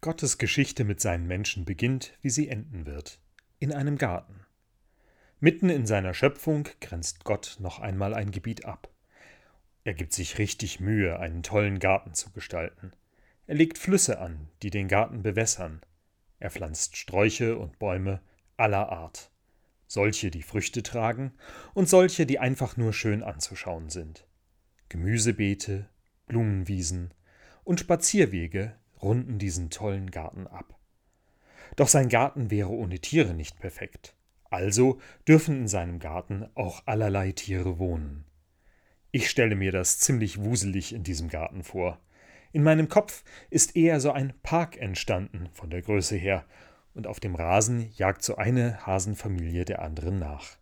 Gottes Geschichte mit seinen Menschen beginnt, wie sie enden wird, in einem Garten. Mitten in seiner Schöpfung grenzt Gott noch einmal ein Gebiet ab. Er gibt sich richtig Mühe, einen tollen Garten zu gestalten. Er legt Flüsse an, die den Garten bewässern. Er pflanzt Sträuche und Bäume aller Art. Solche, die Früchte tragen und solche, die einfach nur schön anzuschauen sind. Gemüsebeete, Blumenwiesen und Spazierwege runden diesen tollen Garten ab. Doch sein Garten wäre ohne Tiere nicht perfekt. Also dürfen in seinem Garten auch allerlei Tiere wohnen. Ich stelle mir das ziemlich wuselig in diesem Garten vor. In meinem Kopf ist eher so ein Park entstanden, von der Größe her, und auf dem Rasen jagt so eine Hasenfamilie der anderen nach.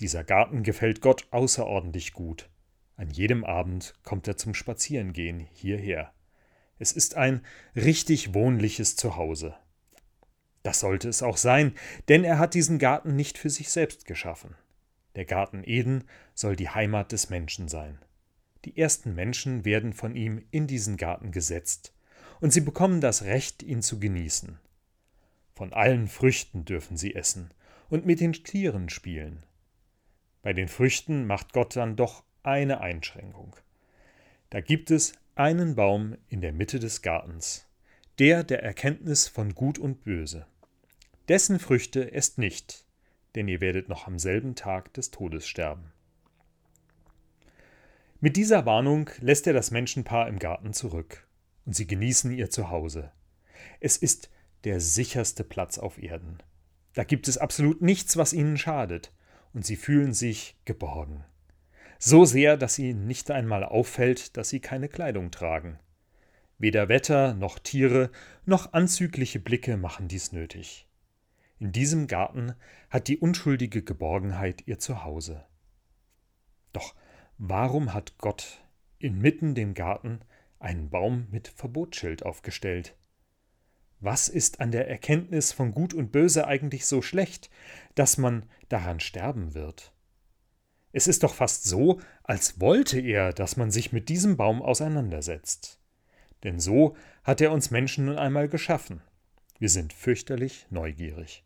Dieser Garten gefällt Gott außerordentlich gut. An jedem Abend kommt er zum Spazierengehen hierher. Es ist ein richtig wohnliches Zuhause. Das sollte es auch sein, denn er hat diesen Garten nicht für sich selbst geschaffen. Der Garten Eden soll die Heimat des Menschen sein. Die ersten Menschen werden von ihm in diesen Garten gesetzt, und sie bekommen das Recht, ihn zu genießen. Von allen Früchten dürfen sie essen und mit den Tieren spielen. Bei den Früchten macht Gott dann doch eine Einschränkung. Da gibt es einen Baum in der Mitte des Gartens, der der Erkenntnis von Gut und Böse. Dessen Früchte esst nicht, denn ihr werdet noch am selben Tag des Todes sterben. Mit dieser Warnung lässt er das Menschenpaar im Garten zurück, und sie genießen ihr Zuhause. Es ist der sicherste Platz auf Erden. Da gibt es absolut nichts, was ihnen schadet, und sie fühlen sich geborgen so sehr, dass ihnen nicht einmal auffällt, dass sie keine Kleidung tragen. Weder Wetter noch Tiere noch anzügliche Blicke machen dies nötig. In diesem Garten hat die unschuldige Geborgenheit ihr Zuhause. Doch warum hat Gott inmitten dem Garten einen Baum mit Verbotsschild aufgestellt? Was ist an der Erkenntnis von Gut und Böse eigentlich so schlecht, dass man daran sterben wird? Es ist doch fast so, als wollte er, dass man sich mit diesem Baum auseinandersetzt. Denn so hat er uns Menschen nun einmal geschaffen. Wir sind fürchterlich neugierig.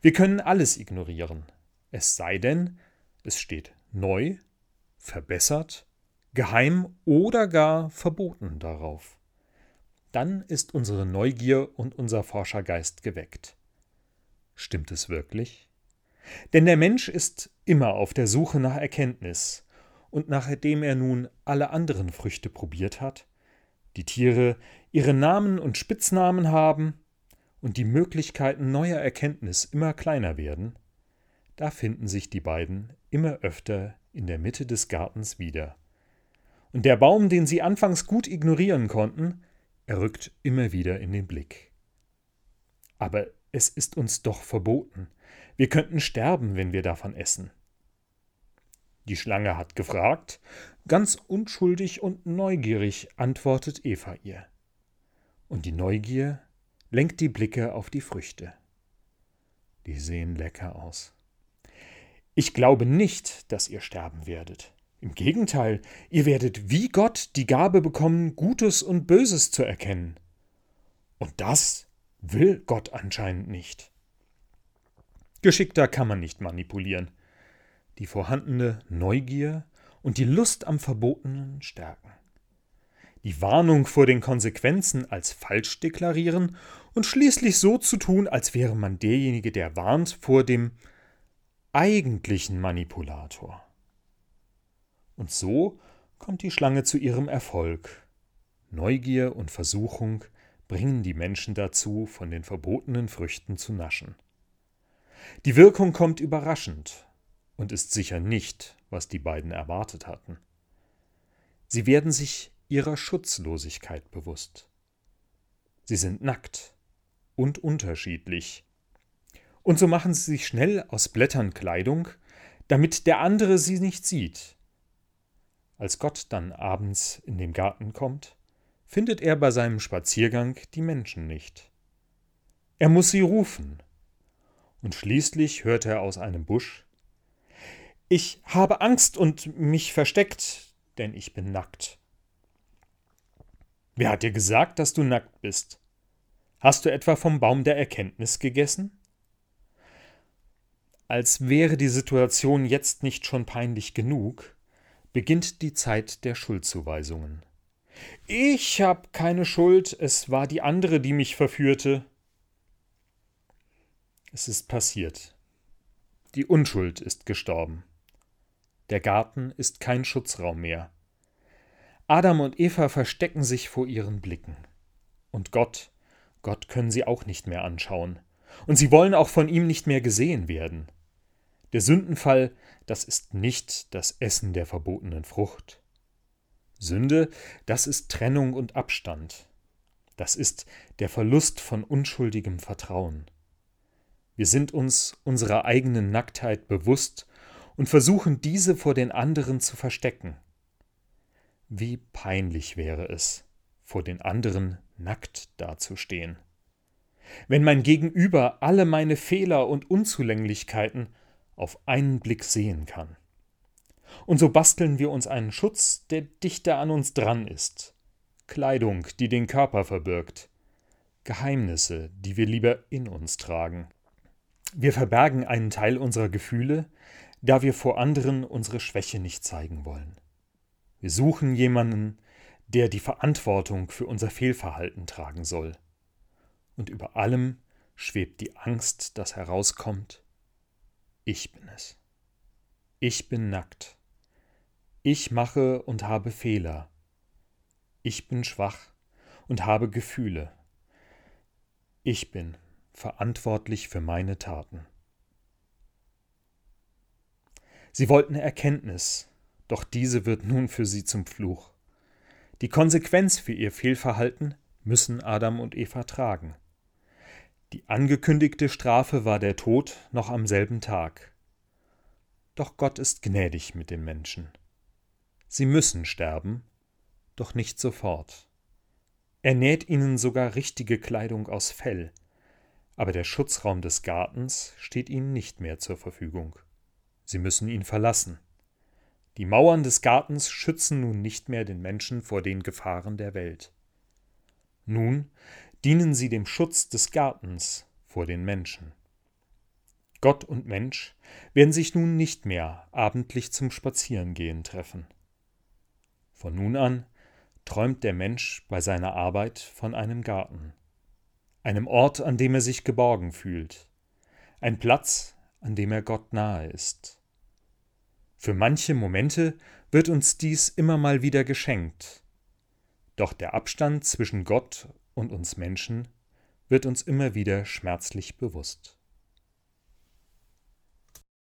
Wir können alles ignorieren, es sei denn, es steht neu, verbessert, geheim oder gar verboten darauf. Dann ist unsere Neugier und unser Forschergeist geweckt. Stimmt es wirklich? Denn der Mensch ist immer auf der Suche nach Erkenntnis, und nachdem er nun alle anderen Früchte probiert hat, die Tiere ihre Namen und Spitznamen haben und die Möglichkeiten neuer Erkenntnis immer kleiner werden, da finden sich die beiden immer öfter in der Mitte des Gartens wieder. Und der Baum, den sie anfangs gut ignorieren konnten, er rückt immer wieder in den Blick. Aber es ist uns doch verboten, wir könnten sterben, wenn wir davon essen. Die Schlange hat gefragt, ganz unschuldig und neugierig antwortet Eva ihr. Und die Neugier lenkt die Blicke auf die Früchte. Die sehen lecker aus. Ich glaube nicht, dass ihr sterben werdet. Im Gegenteil, ihr werdet wie Gott die Gabe bekommen, Gutes und Böses zu erkennen. Und das will Gott anscheinend nicht. Geschickter kann man nicht manipulieren. Die vorhandene Neugier und die Lust am Verbotenen stärken. Die Warnung vor den Konsequenzen als falsch deklarieren und schließlich so zu tun, als wäre man derjenige, der warnt vor dem eigentlichen Manipulator. Und so kommt die Schlange zu ihrem Erfolg. Neugier und Versuchung bringen die Menschen dazu, von den verbotenen Früchten zu naschen. Die Wirkung kommt überraschend und ist sicher nicht, was die beiden erwartet hatten. Sie werden sich ihrer Schutzlosigkeit bewusst. Sie sind nackt und unterschiedlich. Und so machen sie sich schnell aus Blättern Kleidung, damit der andere sie nicht sieht. Als Gott dann abends in den Garten kommt, findet er bei seinem Spaziergang die Menschen nicht. Er muss sie rufen, und schließlich hört er aus einem Busch Ich habe Angst und mich versteckt, denn ich bin nackt. Wer hat dir gesagt, dass du nackt bist? Hast du etwa vom Baum der Erkenntnis gegessen? Als wäre die Situation jetzt nicht schon peinlich genug, beginnt die Zeit der Schuldzuweisungen. Ich hab keine Schuld, es war die andere, die mich verführte. Es ist passiert. Die Unschuld ist gestorben. Der Garten ist kein Schutzraum mehr. Adam und Eva verstecken sich vor ihren Blicken. Und Gott, Gott können sie auch nicht mehr anschauen. Und sie wollen auch von ihm nicht mehr gesehen werden. Der Sündenfall, das ist nicht das Essen der verbotenen Frucht. Sünde, das ist Trennung und Abstand. Das ist der Verlust von unschuldigem Vertrauen. Wir sind uns unserer eigenen Nacktheit bewusst und versuchen diese vor den anderen zu verstecken. Wie peinlich wäre es, vor den anderen nackt dazustehen. Wenn mein Gegenüber alle meine Fehler und Unzulänglichkeiten auf einen Blick sehen kann. Und so basteln wir uns einen Schutz, der dichter an uns dran ist. Kleidung, die den Körper verbirgt. Geheimnisse, die wir lieber in uns tragen. Wir verbergen einen Teil unserer Gefühle, da wir vor anderen unsere Schwäche nicht zeigen wollen. Wir suchen jemanden, der die Verantwortung für unser Fehlverhalten tragen soll. Und über allem schwebt die Angst, dass herauskommt, ich bin es. Ich bin nackt. Ich mache und habe Fehler. Ich bin schwach und habe Gefühle. Ich bin verantwortlich für meine Taten. Sie wollten Erkenntnis, doch diese wird nun für sie zum Fluch. Die Konsequenz für ihr Fehlverhalten müssen Adam und Eva tragen. Die angekündigte Strafe war der Tod noch am selben Tag. Doch Gott ist gnädig mit dem Menschen. Sie müssen sterben, doch nicht sofort. Er näht ihnen sogar richtige Kleidung aus Fell, aber der Schutzraum des Gartens steht ihnen nicht mehr zur Verfügung. Sie müssen ihn verlassen. Die Mauern des Gartens schützen nun nicht mehr den Menschen vor den Gefahren der Welt. Nun dienen sie dem Schutz des Gartens vor den Menschen. Gott und Mensch werden sich nun nicht mehr abendlich zum Spazierengehen treffen. Von nun an träumt der Mensch bei seiner Arbeit von einem Garten, einem Ort, an dem er sich geborgen fühlt, ein Platz, an dem er Gott nahe ist. Für manche Momente wird uns dies immer mal wieder geschenkt, doch der Abstand zwischen Gott und uns Menschen wird uns immer wieder schmerzlich bewusst.